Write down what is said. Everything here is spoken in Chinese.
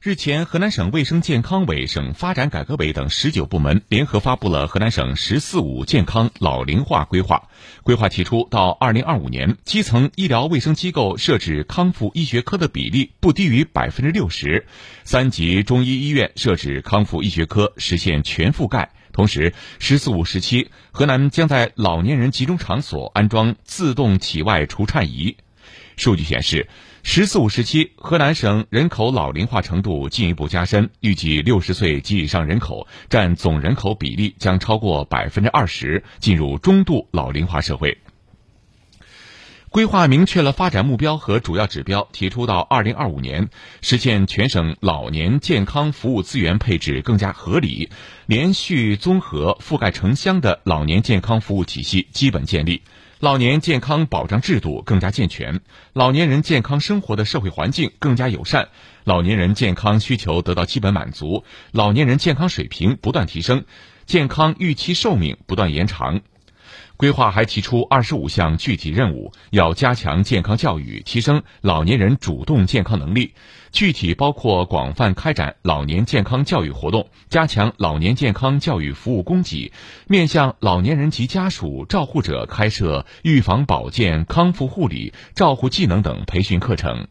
日前，河南省卫生健康委、省发展改革委等十九部门联合发布了河南省“十四五”健康老龄化规划。规划提出，到二零二五年，基层医疗卫生机构设置康复医学科的比例不低于百分之六十；三级中医医院设置康复医学科，实现全覆盖。同时，“十四五”时期，河南将在老年人集中场所安装自动体外除颤仪。数据显示。“十四五”时期，河南省人口老龄化程度进一步加深，预计六十岁及以上人口占总人口比例将超过百分之二十，进入中度老龄化社会。规划明确了发展目标和主要指标，提出到二零二五年实现全省老年健康服务资源配置更加合理、连续综合、覆盖城乡的老年健康服务体系基本建立。老年健康保障制度更加健全，老年人健康生活的社会环境更加友善，老年人健康需求得到基本满足，老年人健康水平不断提升，健康预期寿命不断延长。规划还提出二十五项具体任务，要加强健康教育，提升老年人主动健康能力。具体包括广泛开展老年健康教育活动，加强老年健康教育服务供给，面向老年人及家属、照护者开设预防保健、康复护理、照护技能等培训课程。